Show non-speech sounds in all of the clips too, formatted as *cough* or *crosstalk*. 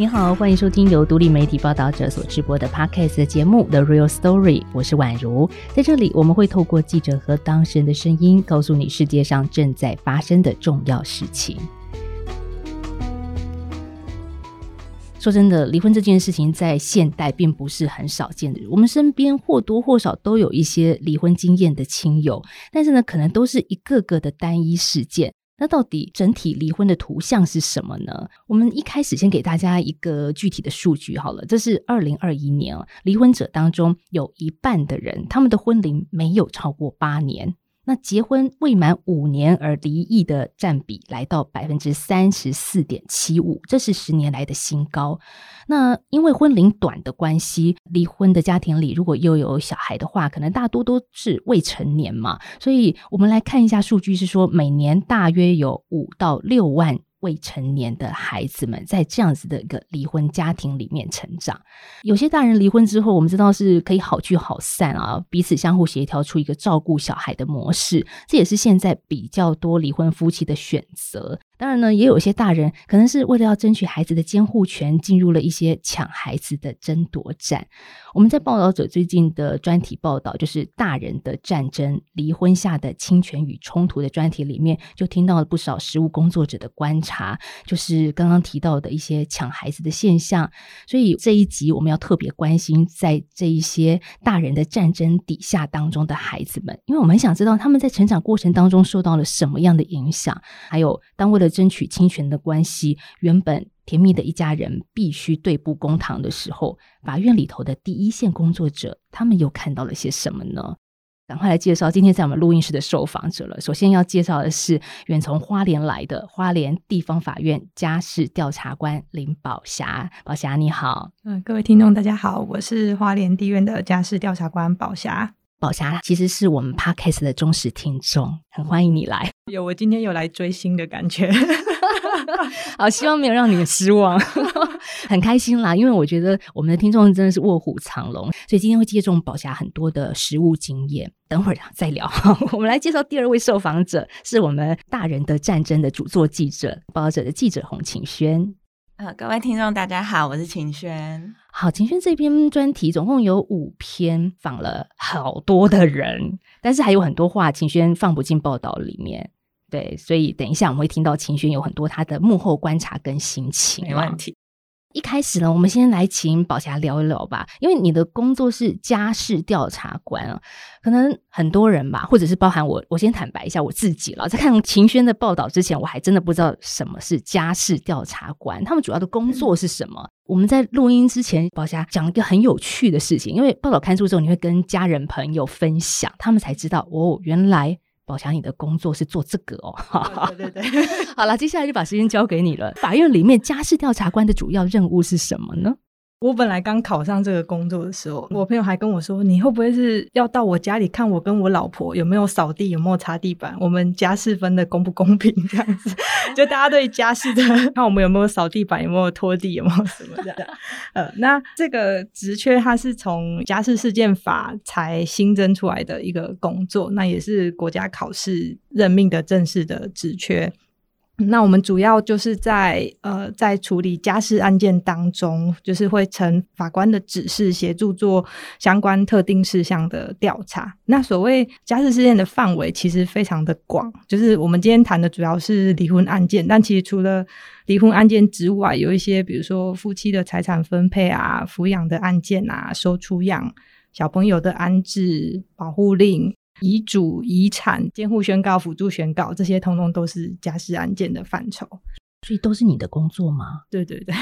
你好，欢迎收听由独立媒体报道者所直播的 Podcast 节目《The Real Story》，我是宛如。在这里，我们会透过记者和当事人的声音，告诉你世界上正在发生的重要事情。说真的，离婚这件事情在现代并不是很少见的。我们身边或多或少都有一些离婚经验的亲友，但是呢，可能都是一个个的单一事件。那到底整体离婚的图像是什么呢？我们一开始先给大家一个具体的数据好了，这是二零二一年离婚者当中有一半的人，他们的婚龄没有超过八年。那结婚未满五年而离异的占比来到百分之三十四点七五，这是十年来的新高。那因为婚龄短的关系，离婚的家庭里如果又有小孩的话，可能大多都是未成年嘛。所以我们来看一下数据，是说每年大约有五到六万。未成年的孩子们在这样子的一个离婚家庭里面成长，有些大人离婚之后，我们知道是可以好聚好散啊，彼此相互协调出一个照顾小孩的模式，这也是现在比较多离婚夫妻的选择。当然呢，也有一些大人可能是为了要争取孩子的监护权，进入了一些抢孩子的争夺战。我们在报道者最近的专题报道，就是《大人的战争：离婚下的侵权与冲突》的专题里面，就听到了不少实务工作者的观察，就是刚刚提到的一些抢孩子的现象。所以这一集我们要特别关心在这一些大人的战争底下当中的孩子们，因为我们很想知道他们在成长过程当中受到了什么样的影响，还有当为了争取侵权的关系，原本甜蜜的一家人必须对簿公堂的时候，法院里头的第一线工作者，他们又看到了些什么呢？赶快来介绍今天在我们录音室的受访者了。首先要介绍的是远从花莲来的花莲地方法院家事调查官林宝霞。宝霞你好，嗯，各位听众大家好，我是花莲地院的家事调查官宝霞。宝霞其实是我们 Podcast 的忠实听众，很欢迎你来。有，我今天有来追星的感觉。*laughs* *laughs* 好，希望没有让你们失望，*laughs* 很开心啦。因为我觉得我们的听众真的是卧虎藏龙，所以今天会借重宝霞很多的实物经验。等会儿再聊。我们来介绍第二位受访者，是我们《大人的战争》的主作记者、报道者的记者洪晴轩。呃，各位听众，大家好，我是秦轩。好，秦轩这篇专题总共有五篇，访了好多的人，但是还有很多话秦轩放不进报道里面。对，所以等一下我们会听到秦轩有很多他的幕后观察跟心情。没问题。一开始呢，我们先来请宝霞聊一聊吧，因为你的工作是家事调查官啊，可能很多人吧，或者是包含我，我先坦白一下我自己了，在看晴轩的报道之前，我还真的不知道什么是家事调查官，他们主要的工作是什么？我们在录音之前，宝霞讲一个很有趣的事情，因为报道刊出之后，你会跟家人朋友分享，他们才知道哦，原来。宝强，你的工作是做这个哦。*laughs* 对对对，好了，接下来就把时间交给你了。法院里面家事调查官的主要任务是什么呢？我本来刚考上这个工作的时候，我朋友还跟我说：“你会不会是要到我家里看我跟我老婆有没有扫地、有没有擦地板？我们家事分的公不公平？这样子，*laughs* 就大家对家事的看我们有没有扫地板、有没有拖地、有没有什么的。*laughs* 呃，那这个职缺它是从家事事件法才新增出来的一个工作，那也是国家考试任命的正式的职缺。”那我们主要就是在呃，在处理家事案件当中，就是会呈法官的指示，协助做相关特定事项的调查。那所谓家事事件的范围其实非常的广，就是我们今天谈的主要是离婚案件，但其实除了离婚案件之外，有一些比如说夫妻的财产分配啊、抚养的案件啊、收出养小朋友的安置、保护令。遗嘱、遗产、监护宣告、辅助宣告，这些通通都是家事案件的范畴，所以都是你的工作吗？对对 *laughs* 对，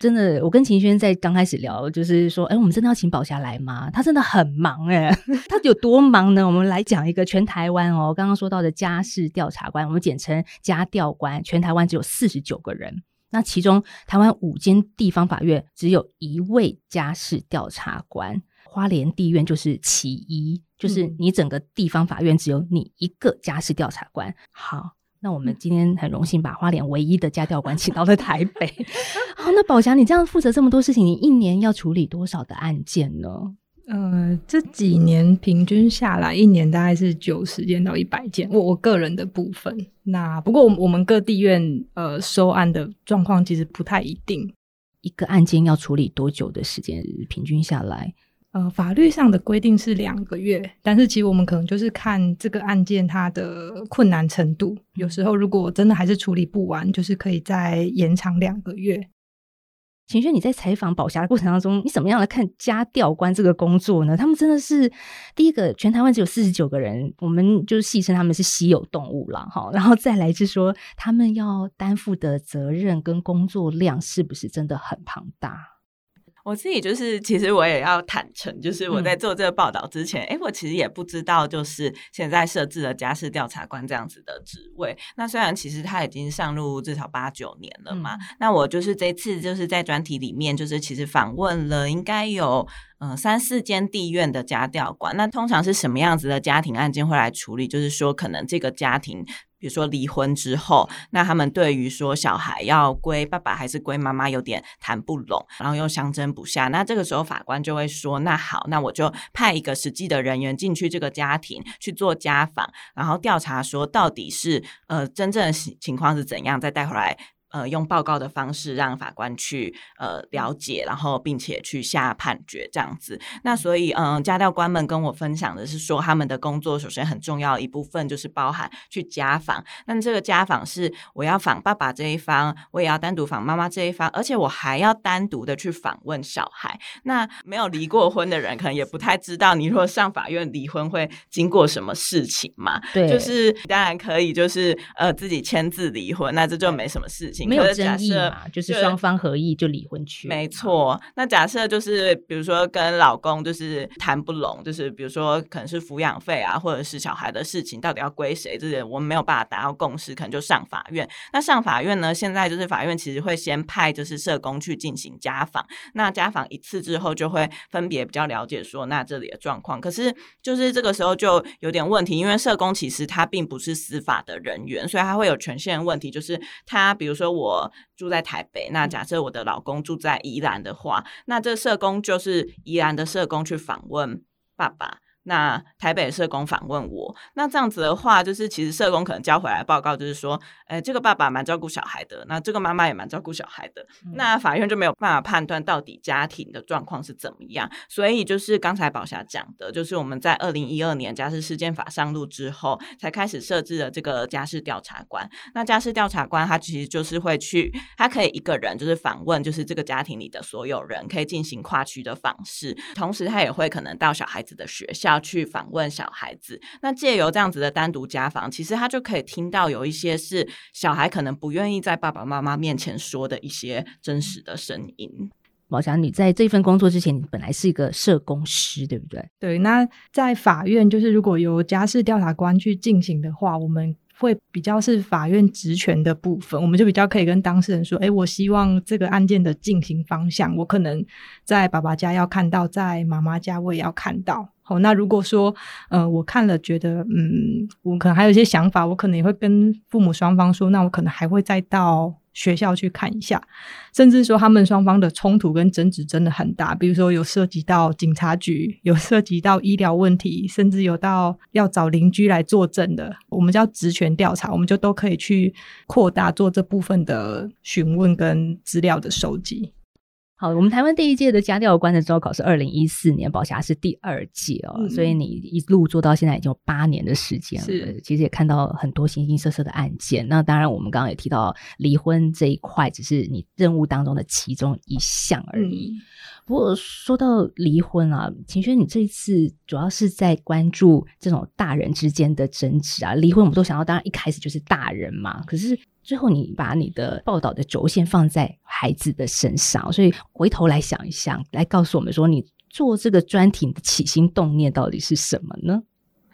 真的，我跟秦轩在刚开始聊，就是说，哎，我们真的要请宝霞来吗？他真的很忙哎，*laughs* 他有多忙呢？我们来讲一个全台湾哦，刚刚说到的家事调查官，我们简称家调官，全台湾只有四十九个人，那其中台湾五间地方法院只有一位家事调查官。花莲地院就是其一，就是你整个地方法院只有你一个家事调查官。好，那我们今天很荣幸把花莲唯一的家调官 *laughs* 请到了台北。*laughs* 好，那宝霞，你这样负责这么多事情，你一年要处理多少的案件呢？呃，这几年平均下来，一年大概是九十件到一百件。我我个人的部分，那不过我们我们各地院呃收案的状况其实不太一定。一个案件要处理多久的时间？平均下来，呃，法律上的规定是两个月，但是其实我们可能就是看这个案件它的困难程度，有时候如果真的还是处理不完，就是可以再延长两个月。晴轩，你在采访宝霞的过程当中，你怎么样来看家调官这个工作呢？他们真的是第一个，全台湾只有四十九个人，我们就是戏称他们是稀有动物了哈。然后再来就是说，他们要担负的责任跟工作量是不是真的很庞大？我自己就是，其实我也要坦诚，就是我在做这个报道之前，哎、嗯，我其实也不知道，就是现在设置了家事调查官这样子的职位。那虽然其实他已经上路至少八九年了嘛，嗯、那我就是这次就是在专题里面，就是其实访问了应该有嗯三四间地院的家调官。那通常是什么样子的家庭案件会来处理？就是说，可能这个家庭。比如说离婚之后，那他们对于说小孩要归爸爸还是归妈妈有点谈不拢，然后又相争不下。那这个时候法官就会说：“那好，那我就派一个实际的人员进去这个家庭去做家访，然后调查说到底是呃真正的情况是怎样，再带回来。”呃，用报告的方式让法官去呃了解，然后并且去下判决这样子。那所以，嗯、呃，家教官们跟我分享的是说，他们的工作首先很重要一部分就是包含去家访。那这个家访是我要访爸爸这一方，我也要单独访妈妈这一方，而且我还要单独的去访问小孩。那没有离过婚的人可能也不太知道，你如果上法院离婚会经过什么事情嘛？对，就是当然可以，就是呃自己签字离婚，那这就没什么事情。没有争议嘛，就是双方合意就离婚去。没错，那假设就是比如说跟老公就是谈不拢，就是比如说可能是抚养费啊，或者是小孩的事情到底要归谁，这些我们没有办法达到共识，可能就上法院。那上法院呢，现在就是法院其实会先派就是社工去进行家访，那家访一次之后就会分别比较了解说那这里的状况。可是就是这个时候就有点问题，因为社工其实他并不是司法的人员，所以他会有权限问题，就是他比如说。我住在台北，那假设我的老公住在宜兰的话，那这社工就是宜兰的社工去访问爸爸。那台北社工访问我，那这样子的话，就是其实社工可能交回来报告就是说，哎，这个爸爸蛮照顾小孩的，那这个妈妈也蛮照顾小孩的，嗯、那法院就没有办法判断到底家庭的状况是怎么样。所以就是刚才宝霞讲的，就是我们在二零一二年家事事件法上路之后，才开始设置了这个家事调查官。那家事调查官他其实就是会去，他可以一个人就是访问，就是这个家庭里的所有人，可以进行跨区的访视，同时他也会可能到小孩子的学校。要去访问小孩子，那借由这样子的单独家访，其实他就可以听到有一些是小孩可能不愿意在爸爸妈妈面前说的一些真实的声音。宝强，你在这份工作之前，你本来是一个社工师，对不对？对。那在法院，就是如果由家事调查官去进行的话，我们会比较是法院职权的部分，我们就比较可以跟当事人说：“哎，我希望这个案件的进行方向，我可能在爸爸家要看到，在妈妈家我也要看到。”好，那如果说，呃，我看了觉得，嗯，我可能还有一些想法，我可能也会跟父母双方说，那我可能还会再到学校去看一下，甚至说他们双方的冲突跟争执真的很大，比如说有涉及到警察局，有涉及到医疗问题，甚至有到要找邻居来作证的，我们叫职权调查，我们就都可以去扩大做这部分的询问跟资料的收集。好，我们台湾第一届的家教官的招考是二零一四年，宝霞是第二届哦，嗯、所以你一路做到现在已经有八年的时间了。是，其实也看到很多形形色色的案件。那当然，我们刚刚也提到离婚这一块，只是你任务当中的其中一项而已。嗯、不过说到离婚啊，秦轩，你这一次主要是在关注这种大人之间的争执啊。离婚，我们都想到，当然一开始就是大人嘛，可是。最后，你把你的报道的轴线放在孩子的身上，所以回头来想一想，来告诉我们说，你做这个专题的起心动念到底是什么呢？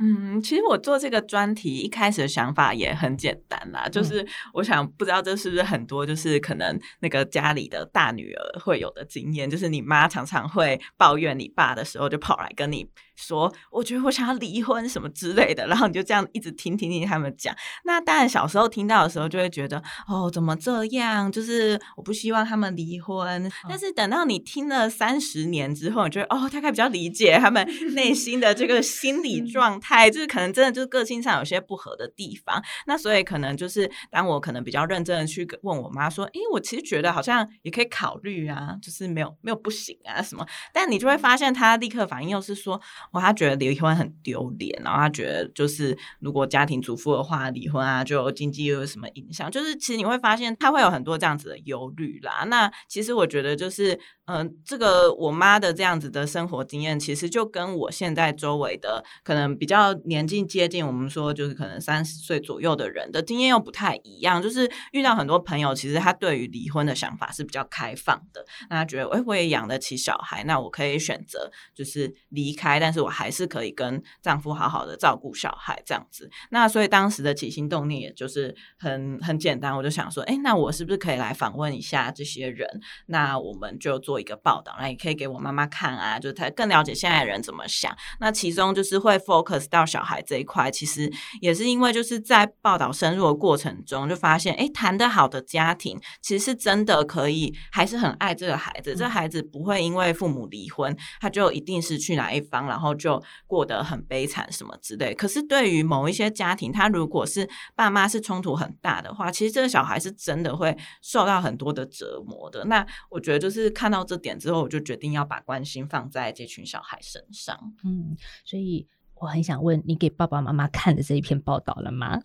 嗯，其实我做这个专题一开始的想法也很简单啦，就是我想不知道这是不是很多就是可能那个家里的大女儿会有的经验，就是你妈常常会抱怨你爸的时候，就跑来跟你说，我觉得我想要离婚什么之类的，然后你就这样一直听听听他们讲。那当然小时候听到的时候就会觉得哦，怎么这样？就是我不希望他们离婚。但是等到你听了三十年之后，你觉得哦，大概比较理解他们内心的这个心理状态。嗨，就是可能真的就是个性上有些不合的地方，那所以可能就是当我可能比较认真的去问我妈说，诶，我其实觉得好像也可以考虑啊，就是没有没有不行啊什么，但你就会发现她立刻反应又是说，哇，她觉得离婚很丢脸，然后她觉得就是如果家庭主妇的话离婚啊，就经济又有什么影响，就是其实你会发现她会有很多这样子的忧虑啦。那其实我觉得就是。嗯、这个我妈的这样子的生活经验，其实就跟我现在周围的可能比较年纪接近，我们说就是可能三十岁左右的人的经验又不太一样。就是遇到很多朋友，其实他对于离婚的想法是比较开放的。那他觉得，哎，我也养得起小孩，那我可以选择就是离开，但是我还是可以跟丈夫好好的照顾小孩这样子。那所以当时的起心动念，也就是很很简单，我就想说，哎，那我是不是可以来访问一下这些人？那我们就做。一个报道，那也可以给我妈妈看啊，就她更了解现在的人怎么想。那其中就是会 focus 到小孩这一块，其实也是因为就是在报道深入的过程中，就发现，哎，谈得好的家庭，其实是真的可以，还是很爱这个孩子。这孩子不会因为父母离婚，他就一定是去哪一方，然后就过得很悲惨什么之类。可是对于某一些家庭，他如果是爸妈是冲突很大的话，其实这个小孩是真的会受到很多的折磨的。那我觉得就是看到。这点之后，我就决定要把关心放在这群小孩身上。嗯，所以我很想问你，给爸爸妈妈看的这一篇报道了吗？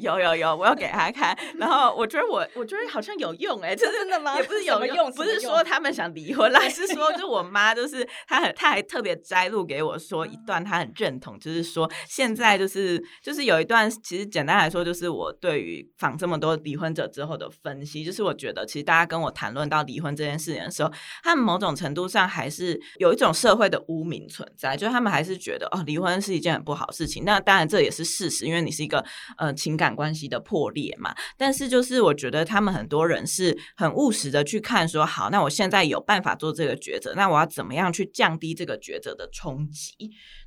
有有有，我要给他看。然后我觉得我我觉得好像有用哎、欸，这真的吗？也不是有用，用不是说他们想离婚啦，是说就我妈就是她很，她还特别摘录给我说一段，她很认同，就是说现在就是就是有一段，其实简单来说就是我对于访这么多离婚者之后的分析，就是我觉得其实大家跟我谈论到离婚这件事情的时候，他们某种程度上还是有一种社会的污名存在，就是他们还是觉得哦离婚是一件很不好的事情。那当然这也是事实，因为你是一个呃情感关系的破裂嘛，但是就是我觉得他们很多人是很务实的去看说，好，那我现在有办法做这个抉择，那我要怎么样去降低这个抉择的冲击？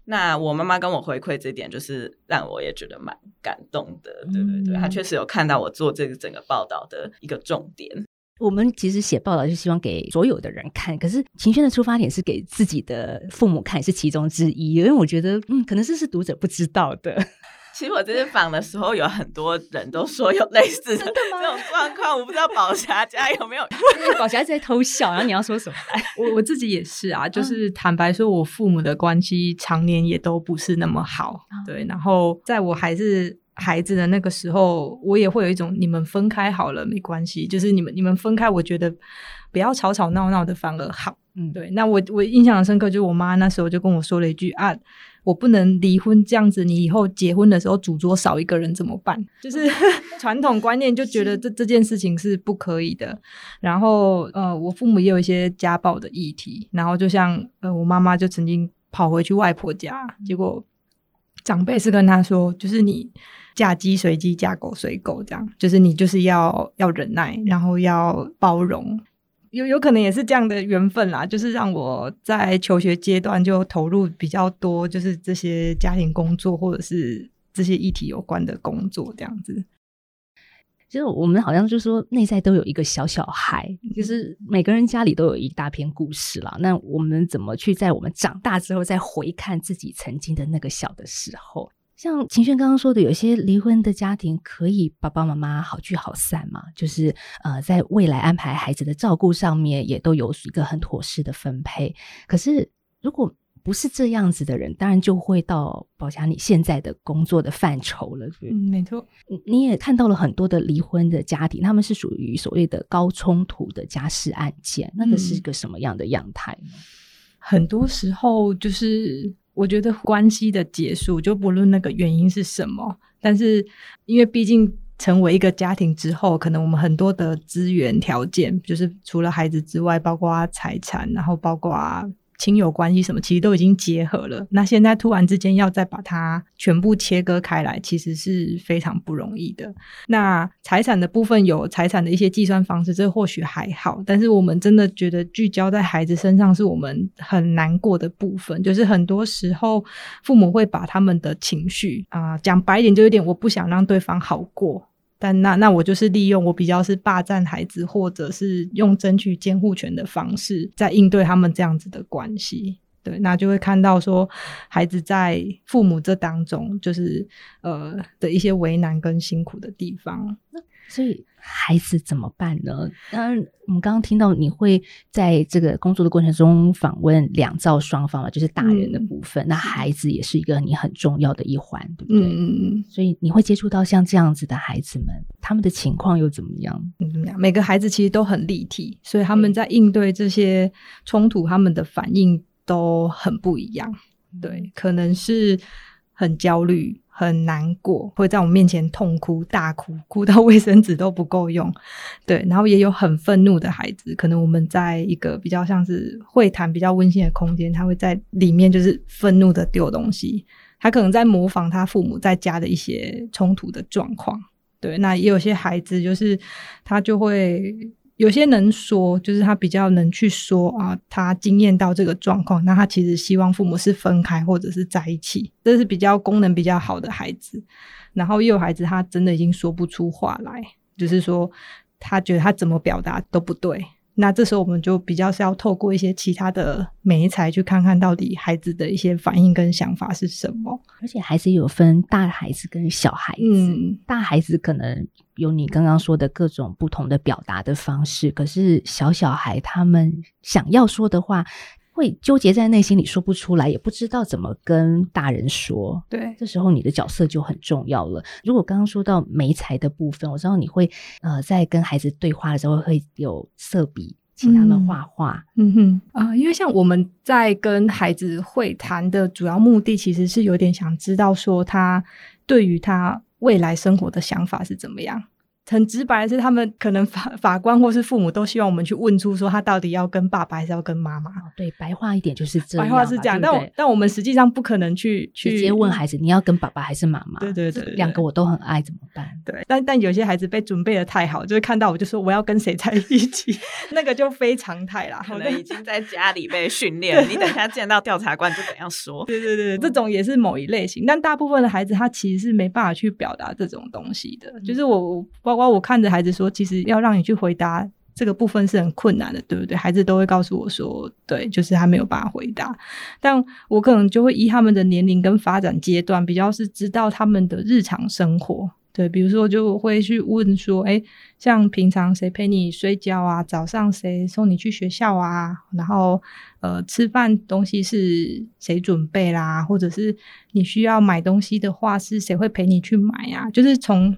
那我妈妈跟我回馈这点，就是让我也觉得蛮感动的。对对对，她确实有看到我做这个整个报道的一个重点。我们其实写报道就希望给所有的人看，可是秦轩的出发点是给自己的父母看，是其中之一，因为我觉得，嗯，可能这是读者不知道的。其实我这次访的时候，有很多人都说有类似的这种状况，我不知道宝霞家有没有？*laughs* 宝霞在偷笑，然后你要说什么？我我自己也是啊，就是坦白说，我父母的关系常年也都不是那么好，对。然后在我还是孩子的那个时候，我也会有一种你们分开好了没关系，就是你们你们分开，我觉得不要吵吵闹闹的反而好。嗯，对。那我我印象很深刻，就是我妈那时候就跟我说了一句啊。我不能离婚这样子，你以后结婚的时候主桌少一个人怎么办？*laughs* 就是 *laughs* 传统观念就觉得这这件事情是不可以的。然后呃，我父母也有一些家暴的议题，然后就像呃，我妈妈就曾经跑回去外婆家，结果长辈是跟她说，就是你嫁鸡随鸡，嫁狗随狗这样，就是你就是要要忍耐，然后要包容。有有可能也是这样的缘分啦，就是让我在求学阶段就投入比较多，就是这些家庭工作或者是这些议题有关的工作这样子。其实我们好像就是说内在都有一个小小孩，就是每个人家里都有一大篇故事啦。那我们怎么去在我们长大之后再回看自己曾经的那个小的时候？像秦轩刚刚说的，有些离婚的家庭可以爸爸妈妈好聚好散嘛，就是呃，在未来安排孩子的照顾上面也都有一个很妥适的分配。可是如果不是这样子的人，当然就会到宝霞你现在的工作的范畴了。嗯，没错。你也看到了很多的离婚的家庭，他们是属于所谓的高冲突的家事案件，那个是一个什么样的样态很多时候就是。我觉得关系的结束，就不论那个原因是什么，但是因为毕竟成为一个家庭之后，可能我们很多的资源条件，就是除了孩子之外，包括财产，然后包括亲友关系什么，其实都已经结合了。那现在突然之间要再把它全部切割开来，其实是非常不容易的。那财产的部分有财产的一些计算方式，这或许还好。但是我们真的觉得聚焦在孩子身上，是我们很难过的部分。就是很多时候，父母会把他们的情绪啊，讲白一点，就有点我不想让对方好过。但那那我就是利用我比较是霸占孩子，或者是用争取监护权的方式，在应对他们这样子的关系。对，那就会看到说，孩子在父母这当中，就是呃的一些为难跟辛苦的地方。所以孩子怎么办呢？当然，我们刚刚听到你会在这个工作的过程中访问两造双方嘛，就是大人的部分，嗯、那孩子也是一个你很重要的一环，对不对？嗯嗯。所以你会接触到像这样子的孩子们，他们的情况又怎么样？嗯，怎么样？每个孩子其实都很立体，所以他们在应对这些冲突，他们的反应都很不一样。对，可能是很焦虑。很难过，会在我面前痛哭大哭，哭到卫生纸都不够用。*laughs* 对，然后也有很愤怒的孩子，可能我们在一个比较像是会谈、比较温馨的空间，他会在里面就是愤怒的丢东西。他可能在模仿他父母在家的一些冲突的状况。对，那也有些孩子就是他就会。有些能说，就是他比较能去说啊，他经验到这个状况，那他其实希望父母是分开或者是在一起，这是比较功能比较好的孩子。然后也有孩子，他真的已经说不出话来，就是说他觉得他怎么表达都不对。那这时候我们就比较是要透过一些其他的媒材去看看到底孩子的一些反应跟想法是什么。而且孩子有分大孩子跟小孩子，嗯，大孩子可能有你刚刚说的各种不同的表达的方式，可是小小孩他们想要说的话，会纠结在内心里说不出来，也不知道怎么跟大人说。对，这时候你的角色就很重要了。如果刚刚说到媒材的部分，我知道你会呃在跟孩子对话的时候会有色笔，请他们画画。嗯，嗯哼啊、呃，因为像我们在跟孩子会谈的主要目的，其实是有点想知道说他对于他未来生活的想法是怎么样。很直白的是，他们可能法法官或是父母都希望我们去问出说他到底要跟爸爸还是要跟妈妈。对，白话一点就是这样。白话是这样，对对，但但我们实际上不可能去去直接问孩子你要跟爸爸还是妈妈。对对对，对，两个我都很爱，怎么办？对，但但有些孩子被准备的太好，就是看到我就说我要跟谁在一起，*laughs* 那个就非常态啦。可能已经在家里被训练，你等一下见到调查官就怎样说。对对对，这种也是某一类型，但大部分的孩子他其实是没办法去表达这种东西的。嗯、就是我包括我看着孩子。说其实要让你去回答这个部分是很困难的，对不对？孩子都会告诉我说，对，就是他没有办法回答。但我可能就会依他们的年龄跟发展阶段，比较是知道他们的日常生活。对，比如说就会去问说，诶，像平常谁陪你睡觉啊？早上谁送你去学校啊？然后呃，吃饭东西是谁准备啦？或者是你需要买东西的话，是谁会陪你去买啊？就是从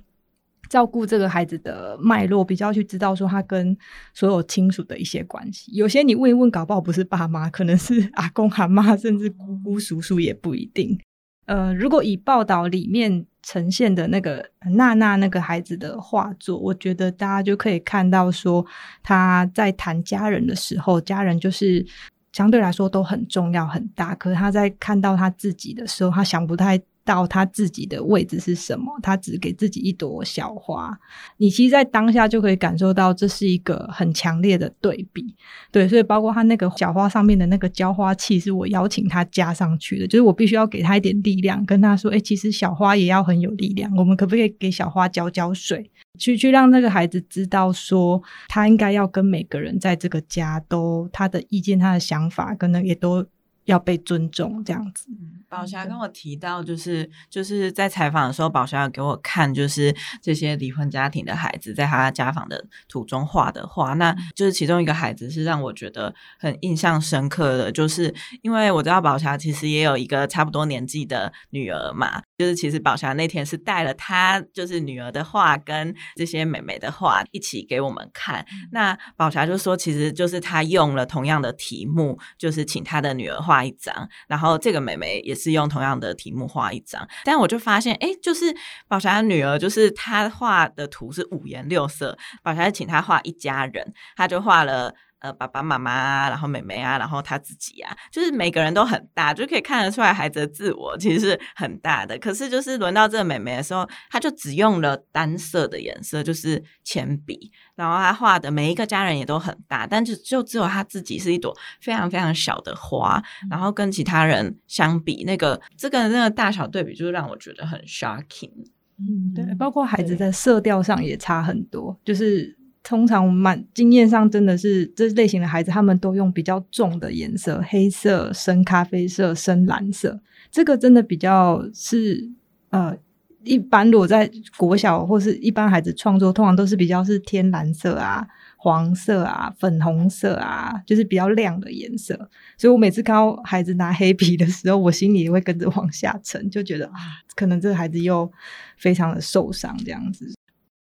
照顾这个孩子的脉络，比较去知道说他跟所有亲属的一些关系。有些你问一问，搞不好不是爸妈，可能是阿公阿妈，甚至姑姑叔叔也不一定。呃，如果以报道里面呈现的那个娜娜那个孩子的画作，我觉得大家就可以看到说他在谈家人的时候，家人就是相对来说都很重要很大。可是他在看到他自己的时候，他想不太。到他自己的位置是什么？他只给自己一朵小花。你其实，在当下就可以感受到，这是一个很强烈的对比。对，所以包括他那个小花上面的那个浇花器，是我邀请他加上去的，就是我必须要给他一点力量，跟他说：“诶，其实小花也要很有力量。我们可不可以给小花浇浇水，去去让那个孩子知道，说他应该要跟每个人在这个家都他的意见、他的想法，可能也都。”要被尊重，这样子。宝霞跟我提到，就是就是在采访的时候，宝霞有给我看，就是这些离婚家庭的孩子在他家访的途中画的画。那就是其中一个孩子是让我觉得很印象深刻的，就是因为我知道宝霞其实也有一个差不多年纪的女儿嘛。就是其实宝霞那天是带了她就是女儿的画跟这些妹妹的画一起给我们看。那宝霞就说，其实就是她用了同样的题目，就是请她的女儿画一张，然后这个妹妹也是用同样的题目画一张。但我就发现，哎，就是宝霞女儿，就是她画的图是五颜六色。宝霞请她画一家人，她就画了。呃爸爸妈妈啊，然后妹妹啊，然后他自己啊，就是每个人都很大，就可以看得出来孩子的自我其实是很大的。可是就是轮到这个妹妹的时候，她就只用了单色的颜色，就是铅笔，然后她画的每一个家人也都很大，但就就只有她自己是一朵非常非常小的花，然后跟其他人相比，那个这个那个大小对比，就让我觉得很 shocking。嗯，对，包括孩子在色调上也差很多，就是通常蛮经验上真的是这类型的孩子，他们都用比较重的颜色，黑色、深咖啡色、深蓝色，这个真的比较是呃，一般如果在国小或是一般孩子创作，通常都是比较是天蓝色啊。黄色啊，粉红色啊，就是比较亮的颜色。所以我每次看到孩子拿黑笔的时候，我心里也会跟着往下沉，就觉得啊，可能这个孩子又非常的受伤这样子。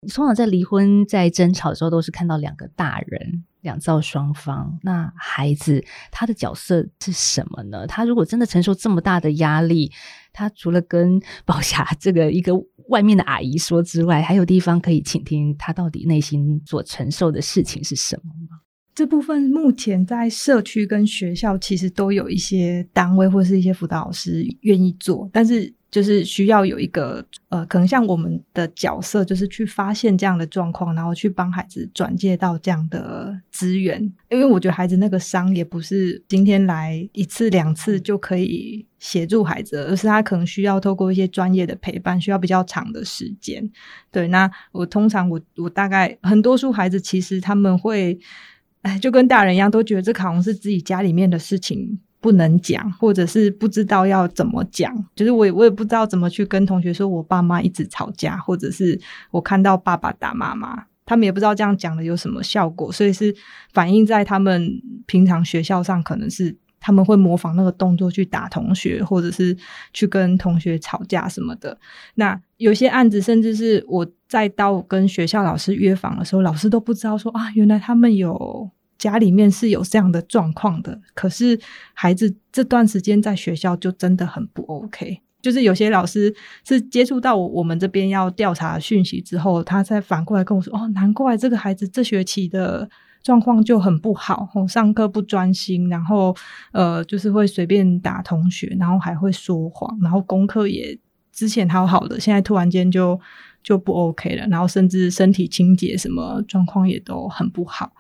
你通常在离婚、在争吵的时候，都是看到两个大人，两造双方。那孩子他的角色是什么呢？他如果真的承受这么大的压力，他除了跟宝霞这个一个。外面的阿姨说之外，还有地方可以倾听他到底内心所承受的事情是什么吗？这部分目前在社区跟学校其实都有一些单位或是一些辅导老师愿意做，但是。就是需要有一个呃，可能像我们的角色，就是去发现这样的状况，然后去帮孩子转介到这样的资源。因为我觉得孩子那个伤也不是今天来一次两次就可以协助孩子，而是他可能需要透过一些专业的陪伴，需要比较长的时间。对，那我通常我我大概很多数孩子其实他们会，哎，就跟大人一样，都觉得这可能是自己家里面的事情。不能讲，或者是不知道要怎么讲，就是我也我也不知道怎么去跟同学说，我爸妈一直吵架，或者是我看到爸爸打妈妈，他们也不知道这样讲的有什么效果，所以是反映在他们平常学校上，可能是他们会模仿那个动作去打同学，或者是去跟同学吵架什么的。那有些案子，甚至是我再到跟学校老师约访的时候，老师都不知道说啊，原来他们有。家里面是有这样的状况的，可是孩子这段时间在学校就真的很不 OK。就是有些老师是接触到我我们这边要调查讯息之后，他再反过来跟我说：“哦，难怪这个孩子这学期的状况就很不好，哦，上课不专心，然后呃，就是会随便打同学，然后还会说谎，然后功课也之前好好的，现在突然间就。”就不 OK 了，然后甚至身体清洁什么状况也都很不好，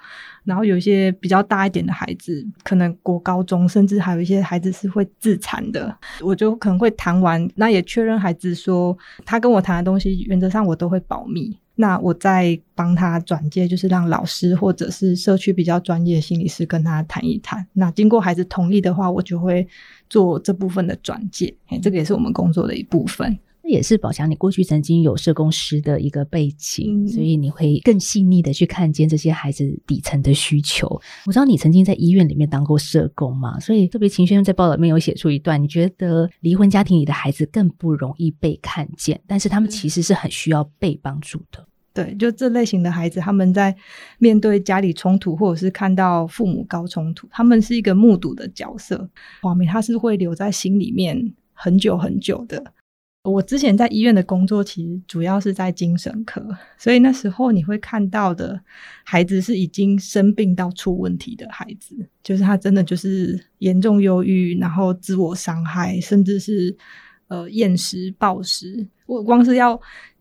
然后有一些比较大一点的孩子，可能国高中，甚至还有一些孩子是会自残的，我就可能会谈完，那也确认孩子说他跟我谈的东西，原则上我都会保密，那我再帮他转介，就是让老师或者是社区比较专业的心理师跟他谈一谈，那经过孩子同意的话，我就会做这部分的转介，这个也是我们工作的一部分。这也是宝强，你过去曾经有社工师的一个背景，嗯、所以你会更细腻的去看见这些孩子底层的需求。我知道你曾经在医院里面当过社工嘛，所以特别秦轩在报道里面有写出一段，你觉得离婚家庭里的孩子更不容易被看见，但是他们其实是很需要被帮助的。对，就这类型的孩子，他们在面对家里冲突，或者是看到父母高冲突，他们是一个目睹的角色，画面他是会留在心里面很久很久的。我之前在医院的工作，其实主要是在精神科，所以那时候你会看到的孩子是已经生病到出问题的孩子，就是他真的就是严重忧郁，然后自我伤害，甚至是呃厌食、暴食。我光是要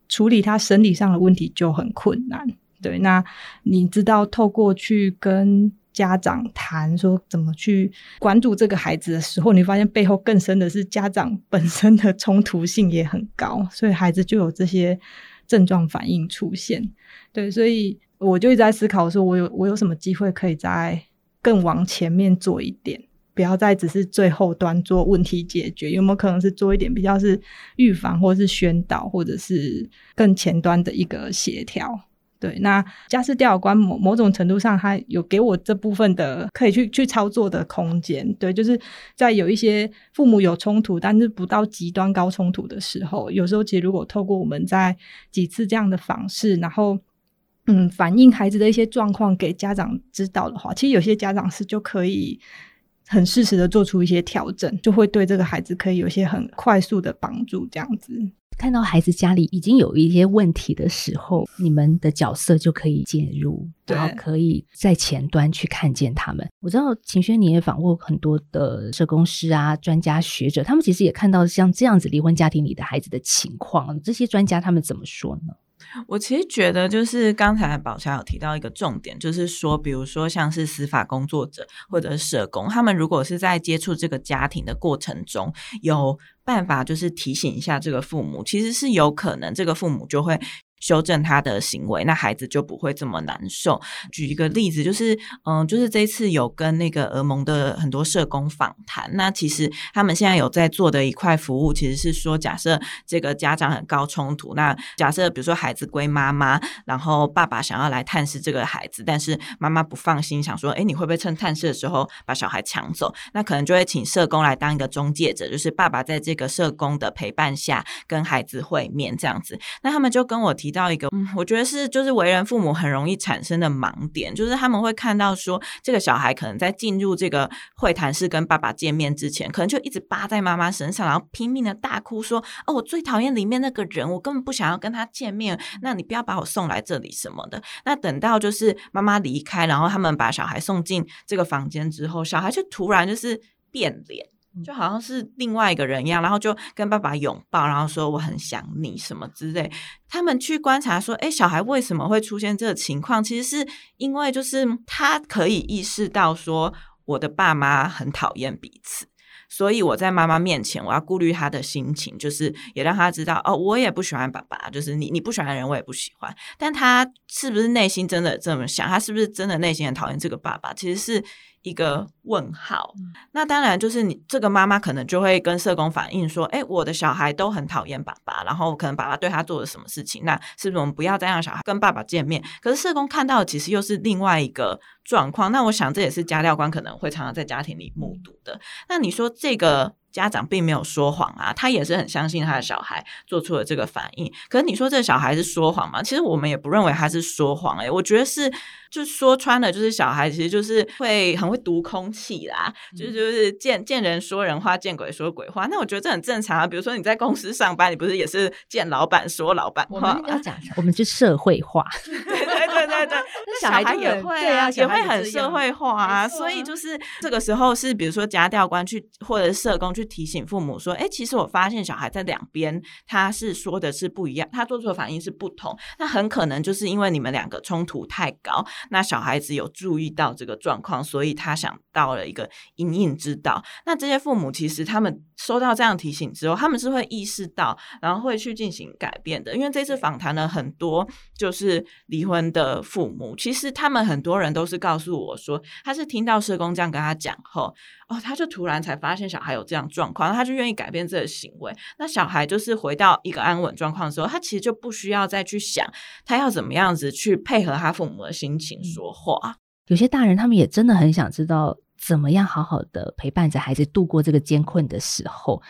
处理他生理上的问题就很困难。对，那你知道透过去跟家长谈说怎么去关注这个孩子的时候，你发现背后更深的是家长本身的冲突性也很高，所以孩子就有这些症状反应出现。对，所以我就一直在思考说，我有我有什么机会可以再更往前面做一点，不要再只是最后端做问题解决，有没有可能是做一点比较是预防，或是宣导，或者是更前端的一个协调？对，那家事调查官某某种程度上，他有给我这部分的可以去去操作的空间。对，就是在有一些父母有冲突，但是不到极端高冲突的时候，有时候其实如果透过我们在几次这样的访视，然后嗯反映孩子的一些状况给家长知道的话，其实有些家长是就可以很适时的做出一些调整，就会对这个孩子可以有些很快速的帮助，这样子。看到孩子家里已经有一些问题的时候，你们的角色就可以介入，然后可以在前端去看见他们。我知道秦轩你也访过很多的社工师啊、专家学者，他们其实也看到像这样子离婚家庭里的孩子的情况，这些专家他们怎么说呢？我其实觉得，就是刚才宝强有提到一个重点，就是说，比如说像是司法工作者或者社工，他们如果是在接触这个家庭的过程中，有办法就是提醒一下这个父母，其实是有可能这个父母就会。修正他的行为，那孩子就不会这么难受。举一个例子，就是嗯，就是这次有跟那个俄盟的很多社工访谈，那其实他们现在有在做的一块服务，其实是说，假设这个家长很高冲突，那假设比如说孩子归妈妈，然后爸爸想要来探视这个孩子，但是妈妈不放心，想说，诶，你会不会趁探视的时候把小孩抢走？那可能就会请社工来当一个中介者，就是爸爸在这个社工的陪伴下跟孩子会面这样子。那他们就跟我提。到一个，嗯，我觉得是就是为人父母很容易产生的盲点，就是他们会看到说，这个小孩可能在进入这个会谈室跟爸爸见面之前，可能就一直扒在妈妈身上，然后拼命的大哭说：“哦，我最讨厌里面那个人，我根本不想要跟他见面。那你不要把我送来这里什么的。”那等到就是妈妈离开，然后他们把小孩送进这个房间之后，小孩就突然就是变脸。就好像是另外一个人一样，然后就跟爸爸拥抱，然后说我很想你什么之类。他们去观察说，诶，小孩为什么会出现这个情况？其实是因为就是他可以意识到说，我的爸妈很讨厌彼此，所以我在妈妈面前我要顾虑他的心情，就是也让他知道哦，我也不喜欢爸爸，就是你你不喜欢的人我也不喜欢。但他是不是内心真的这么想？他是不是真的内心很讨厌这个爸爸？其实是。一个问号，那当然就是你这个妈妈可能就会跟社工反映说，诶，我的小孩都很讨厌爸爸，然后可能爸爸对他做了什么事情，那是不是我们不要再让小孩跟爸爸见面？可是社工看到的其实又是另外一个状况，那我想这也是家教官可能会常常在家庭里目睹的。那你说这个？家长并没有说谎啊，他也是很相信他的小孩做出了这个反应。可是你说这个小孩是说谎吗？其实我们也不认为他是说谎，欸，诶我觉得是，就说穿了，就是小孩其实就是会很会读空气啦，嗯、就是就是见见人说人话，见鬼说鬼话。那我觉得这很正常啊。比如说你在公司上班，你不是也是见老板说老板话？我们要讲，*laughs* 我们是社会化。对对对对对，小孩也会啊，也会很社会化啊。所以就是这个时候是，比如说家教官去或者是社工去。提醒父母说：“哎，其实我发现小孩在两边，他是说的是不一样，他做出的反应是不同。那很可能就是因为你们两个冲突太高，那小孩子有注意到这个状况，所以他想到了一个隐隐之道。那这些父母其实他们收到这样提醒之后，他们是会意识到，然后会去进行改变的。因为这次访谈了很多就是离婚的父母，其实他们很多人都是告诉我说，他是听到社工这样跟他讲后。”哦，他就突然才发现小孩有这样状况，他就愿意改变这个行为。那小孩就是回到一个安稳状况的时候，他其实就不需要再去想他要怎么样子去配合他父母的心情说话。有些大人他们也真的很想知道怎么样好好的陪伴着孩子度过这个艰困的时候。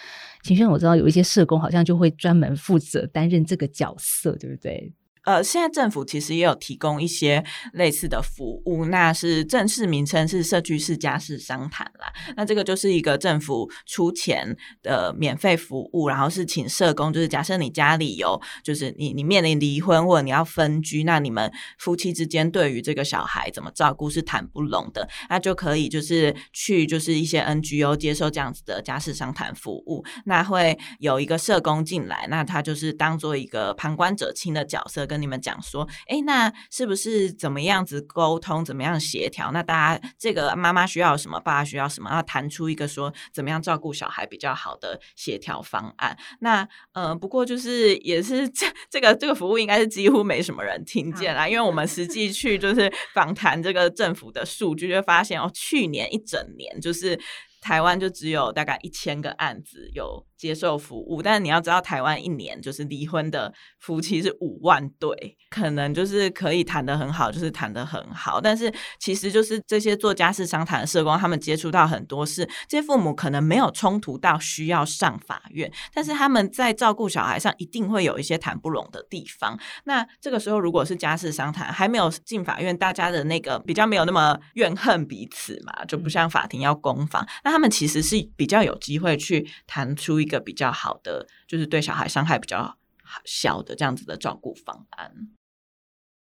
晴轩，我知道有一些社工好像就会专门负责担任这个角色，对不对？呃，现在政府其实也有提供一些类似的服务，那是正式名称是社区式家事商谈啦。那这个就是一个政府出钱的免费服务，然后是请社工，就是假设你家里有，就是你你面临离婚或者你要分居，那你们夫妻之间对于这个小孩怎么照顾是谈不拢的，那就可以就是去就是一些 NGO 接受这样子的家事商谈服务，那会有一个社工进来，那他就是当做一个旁观者清的角色。跟你们讲说，哎，那是不是怎么样子沟通，怎么样协调？那大家这个妈妈需要什么，爸爸需要什么，要谈出一个说怎么样照顾小孩比较好的协调方案。那呃，不过就是也是这这个这个服务应该是几乎没什么人听见啦，因为我们实际去就是访谈这个政府的数据，就发现哦，去年一整年就是台湾就只有大概一千个案子有。接受服务，但是你要知道，台湾一年就是离婚的夫妻是五万对，可能就是可以谈得很好，就是谈得很好。但是其实就是这些做家事商谈的社工，他们接触到很多事，这些父母可能没有冲突到需要上法院，但是他们在照顾小孩上一定会有一些谈不拢的地方。那这个时候，如果是家事商谈还没有进法院，大家的那个比较没有那么怨恨彼此嘛，就不像法庭要攻防。那那他们其实是比较有机会去谈出一个比较好的，就是对小孩伤害比较小的这样子的照顾方案。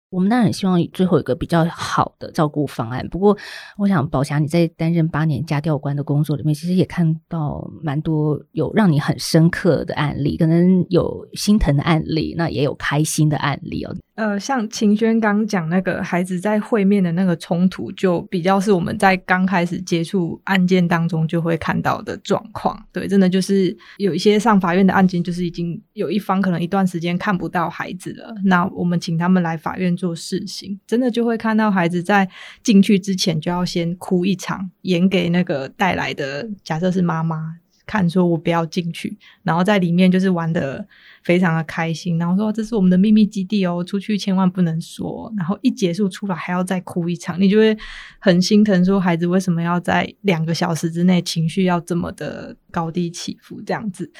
我们当然希望最后一个比较好的照顾方案。不过，我想宝霞你在担任八年家调官的工作里面，其实也看到蛮多有让你很深刻的案例，可能有心疼的案例，那也有开心的案例哦。呃，像晴轩刚讲那个孩子在会面的那个冲突，就比较是我们在刚开始接触案件当中就会看到的状况。对，真的就是有一些上法院的案件，就是已经有一方可能一段时间看不到孩子了，那我们请他们来法院做试行，真的就会看到孩子在进去之前就要先哭一场，演给那个带来的假设是妈妈看，说我不要进去，然后在里面就是玩的非常的开心，然后说这是我们的秘密基地哦，出去千万不能说，然后一结束出来还要再哭一场，你就会很心疼，说孩子为什么要在两个小时之内情绪要这么的高低起伏这样子。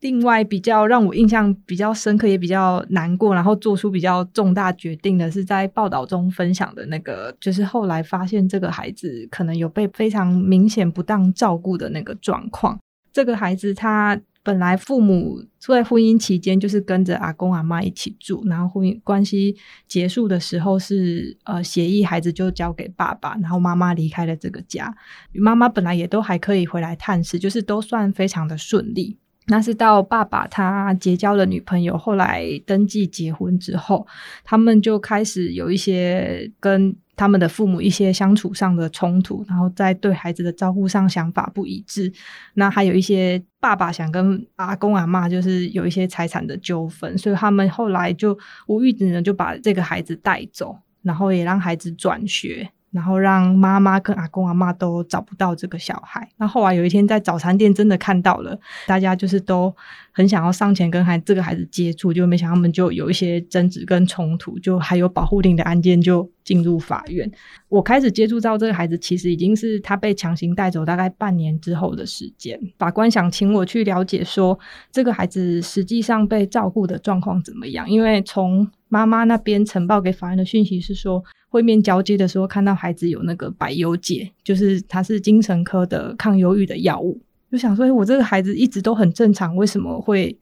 另外，比较让我印象比较深刻，也比较难过，然后做出比较重大决定的是，在报道中分享的那个，就是后来发现这个孩子可能有被非常明显不当照顾的那个状况。这个孩子他本来父母在婚姻期间就是跟着阿公阿妈一起住，然后婚姻关系结束的时候是呃协议，孩子就交给爸爸，然后妈妈离开了这个家。妈妈本来也都还可以回来探视，就是都算非常的顺利。那是到爸爸他结交了女朋友，后来登记结婚之后，他们就开始有一些跟他们的父母一些相处上的冲突，然后在对孩子的照顾上想法不一致。那还有一些爸爸想跟阿公阿嬷就是有一些财产的纠纷，所以他们后来就无意之间就把这个孩子带走，然后也让孩子转学。然后让妈妈跟阿公阿妈都找不到这个小孩。那后来有一天在早餐店真的看到了，大家就是都很想要上前跟孩这个孩子接触，就没想到他们就有一些争执跟冲突，就还有保护令的案件就进入法院。我开始接触到这个孩子，其实已经是他被强行带走大概半年之后的时间。法官想请我去了解说，这个孩子实际上被照顾的状况怎么样？因为从妈妈那边呈报给法院的讯息是说，会面交接的时候看到孩子有那个百忧解，就是他是精神科的抗忧郁的药物，就想说，我这个孩子一直都很正常，为什么会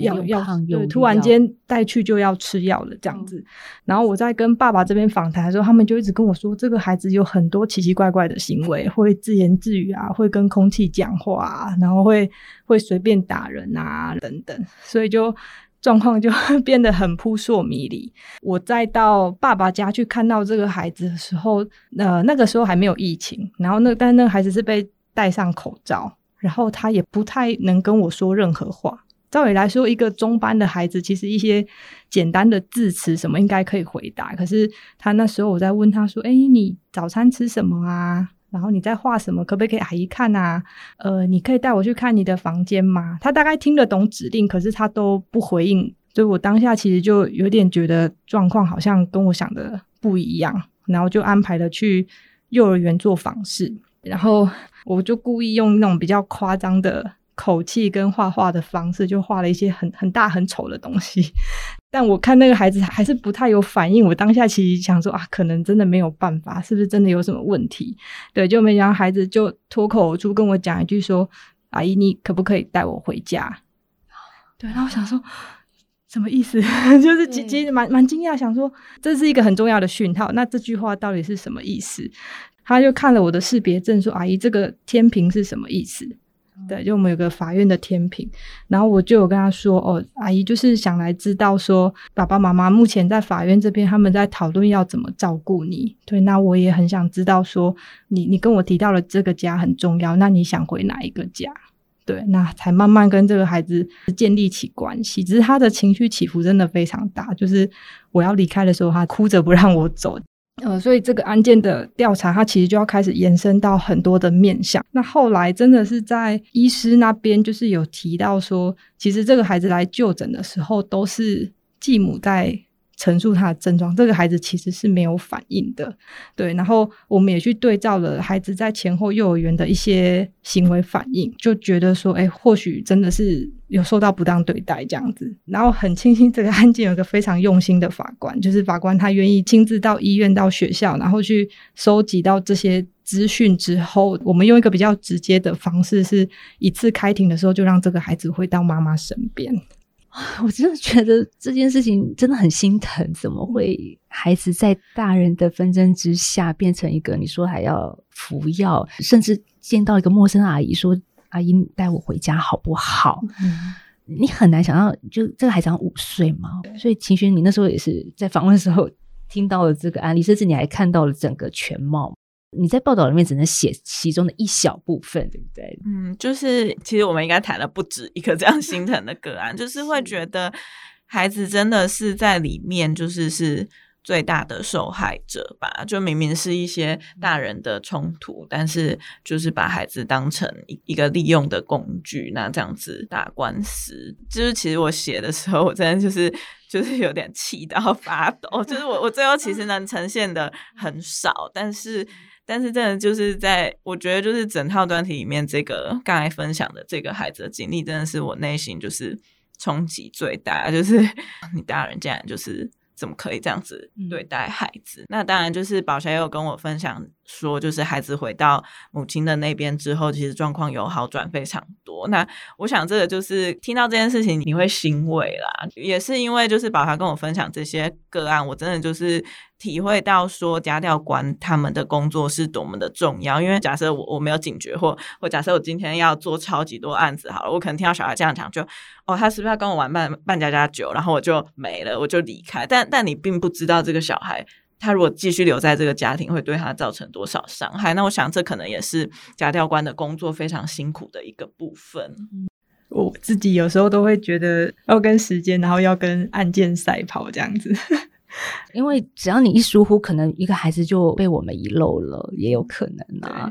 要要抗忧？突然间带去就要吃药了这样子。嗯、然后我在跟爸爸这边访谈的时候，他们就一直跟我说，这个孩子有很多奇奇怪怪的行为，会自言自语啊，会跟空气讲话啊，然后会会随便打人啊等等，所以就。状况就 *laughs* 变得很扑朔迷离。我再到爸爸家去看到这个孩子的时候，呃，那个时候还没有疫情，然后那但那个孩子是被戴上口罩，然后他也不太能跟我说任何话。照理来说，一个中班的孩子，其实一些简单的字词什么应该可以回答。可是他那时候我在问他说：“诶，你早餐吃什么啊？”然后你在画什么？可不可以给阿姨看啊？呃，你可以带我去看你的房间吗？他大概听得懂指令，可是他都不回应。所以我当下其实就有点觉得状况好像跟我想的不一样，然后就安排了去幼儿园做访视。然后我就故意用那种比较夸张的口气跟画画的方式，就画了一些很很大很丑的东西。但我看那个孩子还是不太有反应，我当下其实想说啊，可能真的没有办法，是不是真的有什么问题？对，就没想到孩子就脱口而出跟我讲一句说：“阿姨，你可不可以带我回家？”对，然后我想说什么意思？*laughs* 就是其其实蛮蛮惊讶，想说这是一个很重要的讯号。那这句话到底是什么意思？他就看了我的识别证，说：“阿姨，这个天平是什么意思？”对，就我们有个法院的天平，然后我就有跟他说，哦，阿姨就是想来知道说，爸爸妈妈目前在法院这边，他们在讨论要怎么照顾你。对，那我也很想知道说，你你跟我提到了这个家很重要，那你想回哪一个家？对，那才慢慢跟这个孩子建立起关系。只是他的情绪起伏真的非常大，就是我要离开的时候，他哭着不让我走。呃，所以这个案件的调查，它其实就要开始延伸到很多的面向。那后来真的是在医师那边，就是有提到说，其实这个孩子来就诊的时候，都是继母在。陈述他的症状，这个孩子其实是没有反应的，对。然后我们也去对照了孩子在前后幼儿园的一些行为反应，就觉得说，哎，或许真的是有受到不当对待这样子。然后很庆幸这个案件有一个非常用心的法官，就是法官他愿意亲自到医院、到学校，然后去收集到这些。资讯之后，我们用一个比较直接的方式，是一次开庭的时候就让这个孩子回到妈妈身边。*laughs* 我真的觉得这件事情真的很心疼，怎么会孩子在大人的纷争之下变成一个你说还要服药，甚至见到一个陌生阿姨说：“阿姨，带我回家好不好？”嗯你很难想象，就这个孩子五岁嘛，所以秦轩，你那时候也是在访问的时候听到了这个案例，甚至你还看到了整个全貌。你在报道里面只能写其中的一小部分，对不对？嗯，就是其实我们应该谈了不止一个这样心疼的个案，就是 *laughs* 会觉得孩子真的是在里面，就是是。最大的受害者吧，就明明是一些大人的冲突，但是就是把孩子当成一一个利用的工具，那这样子打官司，就是其实我写的时候，我真的就是就是有点气到发抖，就是我我最后其实 *laughs* 能呈现的很少，但是但是真的就是在我觉得就是整套专题里面，这个刚才分享的这个孩子的经历，真的是我内心就是冲击最大，就是你大人竟然就是。怎么可以这样子对待孩子？嗯、那当然就是宝霞也有跟我分享说，就是孩子回到母亲的那边之后，其实状况有好转非常多。那我想这个就是听到这件事情你会欣慰啦，也是因为就是宝霞跟我分享这些个案，我真的就是。体会到说家教官他们的工作是多么的重要，因为假设我我没有警觉，或或假设我今天要做超级多案子好了，我可能听到小孩这样讲，就哦，他是不是要跟我玩扮扮家家酒，然后我就没了，我就离开。但但你并不知道这个小孩，他如果继续留在这个家庭，会对他造成多少伤害。那我想这可能也是家调官的工作非常辛苦的一个部分。我自己有时候都会觉得要跟时间，然后要跟案件赛跑这样子。因为只要你一疏忽，可能一个孩子就被我们遗漏了，也有可能啊。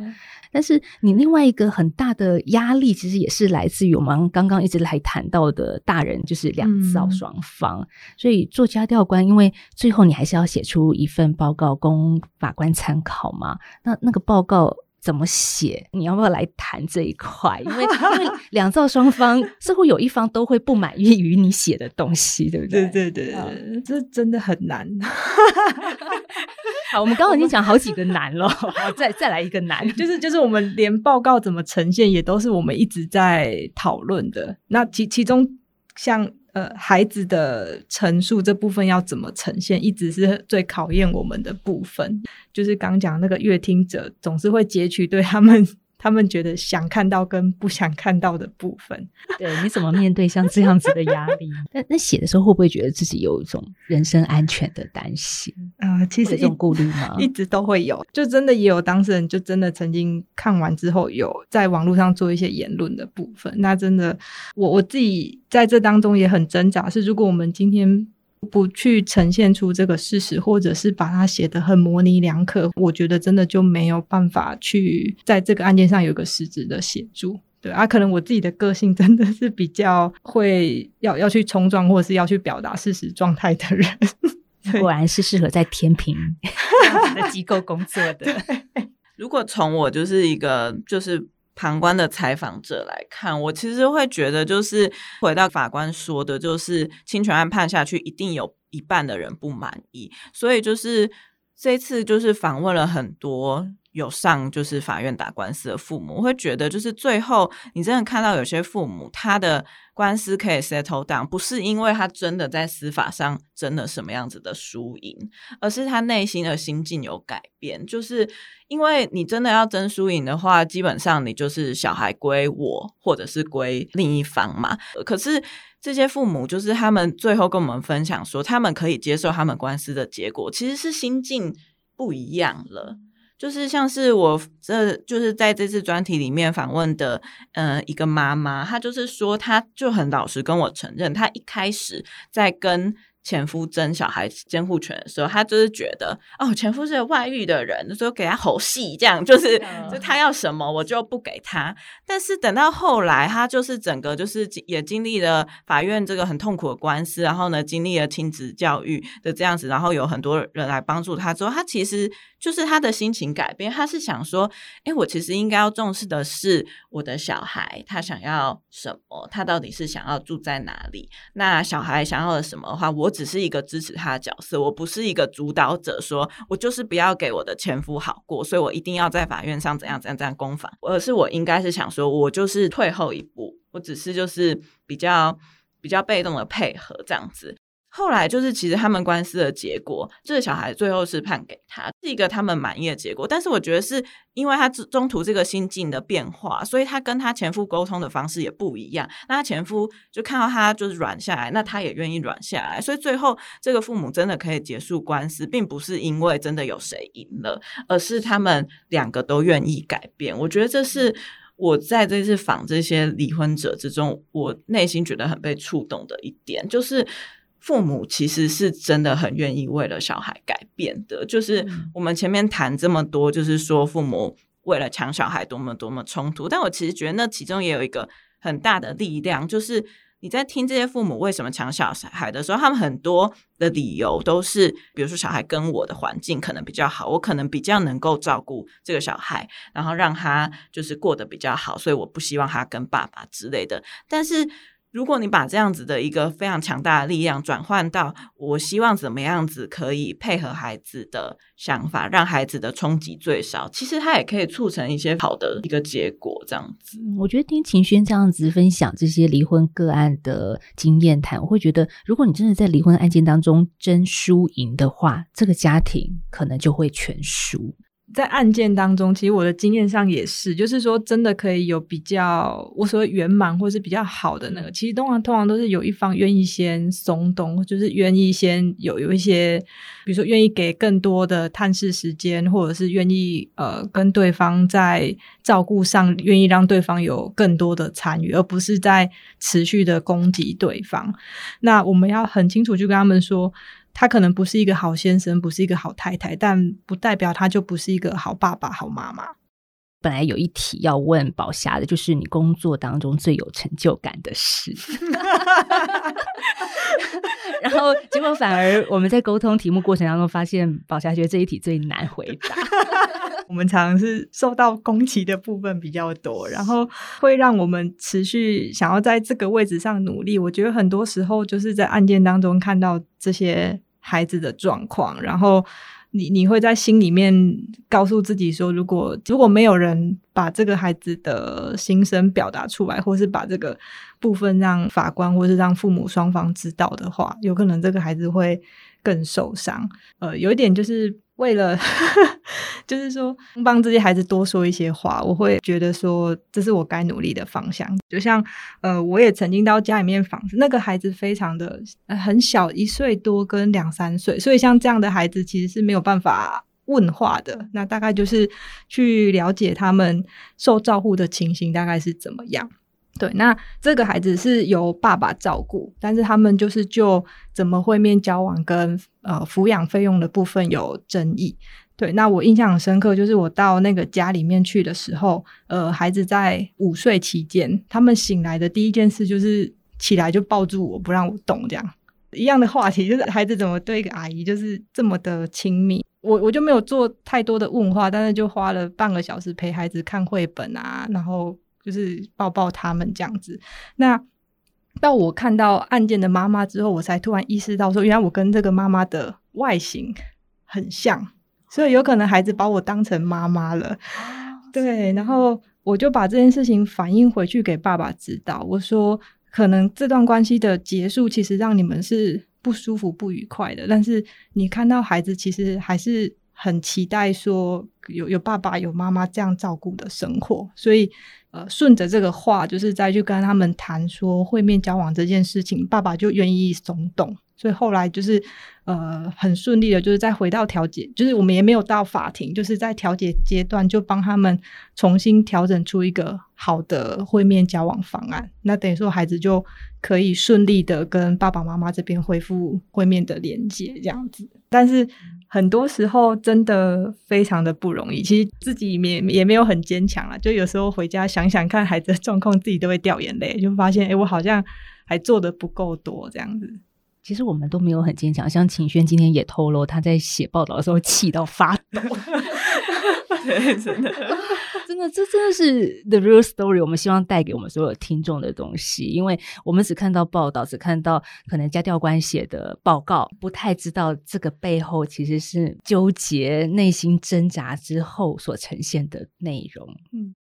但是你另外一个很大的压力，其实也是来自于我们刚刚一直来谈到的大人，就是两造双方。嗯、所以做家调官，因为最后你还是要写出一份报告供法官参考嘛。那那个报告。怎么写？你要不要来谈这一块？因为 *laughs* 因为两造双方似乎有一方都会不满意于你写的东西，对不对？对对对，嗯、这真的很难。*laughs* 好，我们刚刚已经讲好几个难了，好，再再来一个难，*laughs* 就是就是我们连报告怎么呈现，也都是我们一直在讨论的。那其其中像。呃，孩子的陈述这部分要怎么呈现，一直是最考验我们的部分。就是刚讲那个乐听者，总是会截取对他们。他们觉得想看到跟不想看到的部分，*laughs* 对，你怎么面对像这样子的压力？*laughs* 那那写的时候会不会觉得自己有一种人身安全的担心？啊、呃，其实一种顾虑吗？*laughs* 一直都会有，就真的也有当事人就真的曾经看完之后有在网络上做一些言论的部分。那真的，我我自己在这当中也很挣扎，是如果我们今天。不去呈现出这个事实，或者是把它写得很模棱两可，我觉得真的就没有办法去在这个案件上有个实质的协助。对啊，可能我自己的个性真的是比较会要要去冲撞，或者是要去表达事实状态的人。*laughs* 果然是适合在天平 *laughs* 的机构工作的。如果从我就是一个就是。旁观的采访者来看，我其实会觉得，就是回到法官说的，就是侵权案判下去，一定有一半的人不满意。所以就是这次就是访问了很多有上就是法院打官司的父母，我会觉得就是最后你真的看到有些父母他的。官司可以 settle down，不是因为他真的在司法上争的什么样子的输赢，而是他内心的心境有改变。就是因为你真的要争输赢的话，基本上你就是小孩归我，或者是归另一方嘛。可是这些父母，就是他们最后跟我们分享说，他们可以接受他们官司的结果，其实是心境不一样了。就是像是我这就是在这次专题里面访问的，呃，一个妈妈，她就是说，她就很老实跟我承认，她一开始在跟。前夫争小孩监护权的时候，他就是觉得哦，前夫是个外遇的人，所以给他吼戏，这样就是就他要什么我就不给他。但是等到后来，他就是整个就是也经历了法院这个很痛苦的官司，然后呢，经历了亲子教育的这样子，然后有很多人来帮助他之后，他其实就是他的心情改变，他是想说，哎，我其实应该要重视的是我的小孩，他想要什么，他到底是想要住在哪里？那小孩想要的什么的话，我。只是一个支持他的角色，我不是一个主导者说，说我就是不要给我的前夫好过，所以我一定要在法院上怎样怎样怎样攻防，而是我应该是想说，我就是退后一步，我只是就是比较比较被动的配合这样子。后来就是，其实他们官司的结果，这个小孩最后是判给他，是一个他们满意的结果。但是我觉得是因为他中途这个心境的变化，所以他跟他前夫沟通的方式也不一样。那他前夫就看到他就是软下来，那他也愿意软下来。所以最后这个父母真的可以结束官司，并不是因为真的有谁赢了，而是他们两个都愿意改变。我觉得这是我在这次访这些离婚者之中，我内心觉得很被触动的一点，就是。父母其实是真的很愿意为了小孩改变的，就是我们前面谈这么多，就是说父母为了抢小孩多么多么冲突，但我其实觉得那其中也有一个很大的力量，就是你在听这些父母为什么抢小孩的时候，他们很多的理由都是，比如说小孩跟我的环境可能比较好，我可能比较能够照顾这个小孩，然后让他就是过得比较好，所以我不希望他跟爸爸之类的，但是。如果你把这样子的一个非常强大的力量转换到，我希望怎么样子可以配合孩子的想法，让孩子的冲击最少，其实它也可以促成一些好的一个结果。这样子，我觉得听晴轩这样子分享这些离婚个案的经验谈，我会觉得，如果你真的在离婚案件当中争输赢的话，这个家庭可能就会全输。在案件当中，其实我的经验上也是，就是说真的可以有比较我所谓圆满或是比较好的那个，其实通常通常都是有一方愿意先松动，就是愿意先有有一些，比如说愿意给更多的探视时间，或者是愿意呃跟对方在照顾上愿意让对方有更多的参与，而不是在持续的攻击对方。那我们要很清楚去跟他们说。他可能不是一个好先生，不是一个好太太，但不代表他就不是一个好爸爸、好妈妈。本来有一题要问宝霞的，就是你工作当中最有成就感的事，*laughs* 然后结果反而我们在沟通题目过程当中发现，宝霞觉得这一题最难回答。*laughs* 我们常常是受到攻击的部分比较多，然后会让我们持续想要在这个位置上努力。我觉得很多时候就是在案件当中看到这些。孩子的状况，然后你你会在心里面告诉自己说，如果如果没有人把这个孩子的心声表达出来，或是把这个部分让法官或是让父母双方知道的话，有可能这个孩子会更受伤。呃，有一点就是。为了，*laughs* 就是说帮这些孩子多说一些话，我会觉得说这是我该努力的方向。就像呃，我也曾经到家里面访，那个孩子非常的很小，一岁多跟两三岁，所以像这样的孩子其实是没有办法问话的。那大概就是去了解他们受照护的情形大概是怎么样。对，那这个孩子是由爸爸照顾，但是他们就是就怎么会面交往跟呃抚养费用的部分有争议。对，那我印象很深刻，就是我到那个家里面去的时候，呃，孩子在午睡期间，他们醒来的第一件事就是起来就抱住我不让我动，这样一样的话题，就是孩子怎么对一个阿姨就是这么的亲密。我我就没有做太多的问话，但是就花了半个小时陪孩子看绘本啊，然后。就是抱抱他们这样子。那到我看到案件的妈妈之后，我才突然意识到说，原来我跟这个妈妈的外形很像，所以有可能孩子把我当成妈妈了。对，然后我就把这件事情反映回去给爸爸知道。我说，可能这段关系的结束，其实让你们是不舒服、不愉快的。但是你看到孩子，其实还是很期待说有有爸爸、有妈妈这样照顾的生活，所以。呃，顺着这个话，就是再去跟他们谈说会面交往这件事情，爸爸就愿意松动，所以后来就是呃很顺利的，就是再回到调解，就是我们也没有到法庭，就是在调解阶段就帮他们重新调整出一个好的会面交往方案，那等于说孩子就可以顺利的跟爸爸妈妈这边恢复会面的连接，这样子，但是。很多时候真的非常的不容易，其实自己也也没有很坚强啦，就有时候回家想想看孩子的状况，自己都会掉眼泪，就发现哎、欸，我好像还做的不够多这样子。其实我们都没有很坚强，像秦轩今天也透露，他在写报道的时候气到发抖。*laughs* 对，真的。真的，这真的是 the real story。我们希望带给我们所有听众的东西，因为我们只看到报道，只看到可能家教官写的报告，不太知道这个背后其实是纠结、内心挣扎之后所呈现的内容。嗯。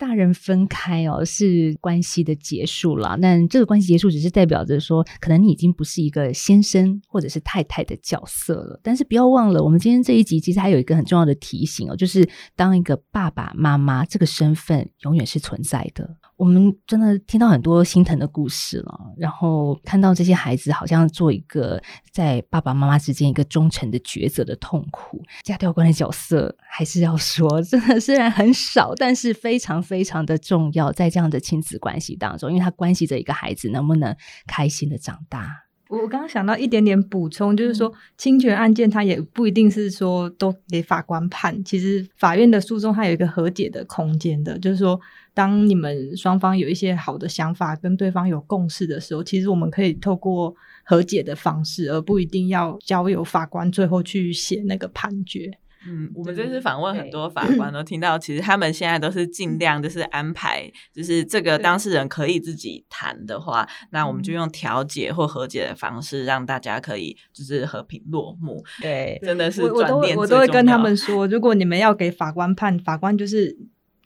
大人分开哦，是关系的结束了。但这个关系结束，只是代表着说，可能你已经不是一个先生或者是太太的角色了。但是不要忘了，我们今天这一集其实还有一个很重要的提醒哦，就是当一个爸爸妈妈这个身份永远是存在的。我们真的听到很多心疼的故事了，然后看到这些孩子好像做一个在爸爸妈妈之间一个忠诚的抉择的痛苦。家教官的角色还是要说，真的虽然很少，但是非常非常的重要，在这样的亲子关系当中，因为它关系着一个孩子能不能开心的长大。我刚刚想到一点点补充，就是说侵权案件它也不一定是说都给法官判，其实法院的诉讼它有一个和解的空间的，就是说。当你们双方有一些好的想法，跟对方有共识的时候，其实我们可以透过和解的方式，而不一定要交由法官最后去写那个判决。嗯，我们这次访问很多法官都听到，其实他们现在都是尽量就是安排，就是这个当事人可以自己谈的话，那我们就用调解或和解的方式，让大家可以就是和平落幕。对，真的是我都我都会跟他们说，如果你们要给法官判，法官就是。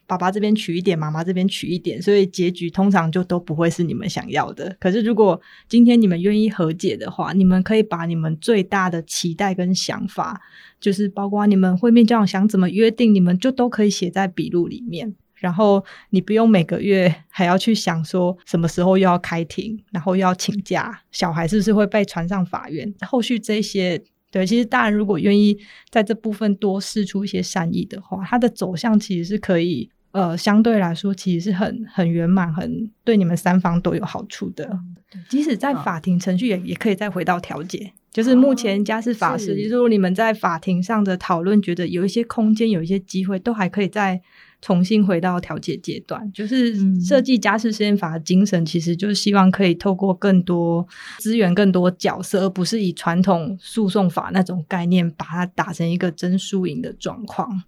爸爸这边取一点，妈妈这边取一点，所以结局通常就都不会是你们想要的。可是如果今天你们愿意和解的话，你们可以把你们最大的期待跟想法，就是包括你们会面交往想怎么约定，你们就都可以写在笔录里面。然后你不用每个月还要去想说什么时候又要开庭，然后又要请假，小孩是不是会被传上法院？后续这些，对，其实大人如果愿意在这部分多释出一些善意的话，它的走向其实是可以。呃，相对来说，其实是很很圆满，很对你们三方都有好处的。嗯、即使在法庭程序也，也、可以再回到调解。就是目前家事法是，就是如果你们在法庭上的讨论，觉得有一些空间，有一些机会，都还可以再重新回到调解阶段。就是设计家事实验法的精神，其实就是希望可以透过更多资源、更多角色，而不是以传统诉讼法那种概念，把它打成一个真输赢的状况。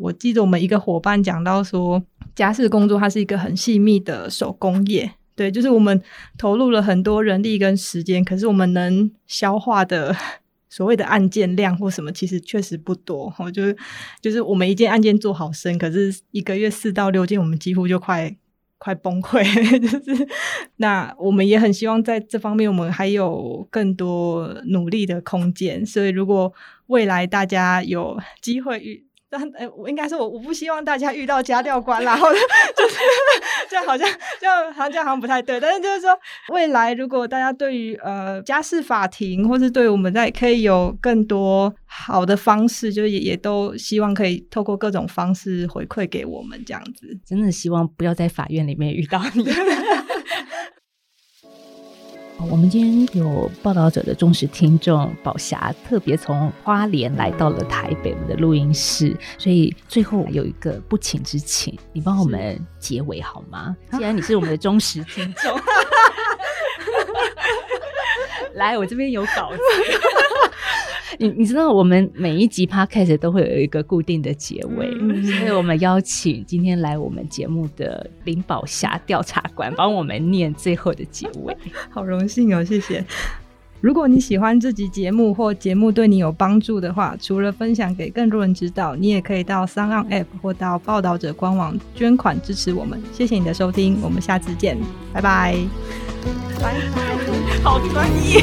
我记得我们一个伙伴讲到说，家事工作它是一个很细密的手工业，对，就是我们投入了很多人力跟时间，可是我们能消化的所谓的案件量或什么，其实确实不多。我就就是我们一件案件做好深，可是一个月四到六件，我们几乎就快快崩溃。*laughs* 就是那我们也很希望在这方面，我们还有更多努力的空间。所以如果未来大家有机会遇，但我应该是，我我不希望大家遇到家教官，*laughs* 然后就是这样，好像这样好像这样好像不太对。但是就是说，未来如果大家对于呃家事法庭，或是对我们在可以有更多好的方式，就也也都希望可以透过各种方式回馈给我们这样子。真的希望不要在法院里面遇到你。*laughs* 我们今天有报道者的忠实听众宝霞，特别从花莲来到了台北我们的录音室，所以最后有一个不情之请，你帮我们结尾好吗？既然你是我们的忠实听众 *laughs* *laughs* 来，我这边有稿子。*laughs* 你你知道我们每一集 podcast 都会有一个固定的结尾，嗯、所以我们邀请今天来我们节目的林宝霞调查官帮我们念最后的结尾。*laughs* 好荣幸哦，谢谢。如果你喜欢这集节目或节目对你有帮助的话，除了分享给更多人知道，你也可以到 SoundOn App 或到报道者官网捐款支持我们。谢谢你的收听，我们下次见，拜拜。拜拜，好专业。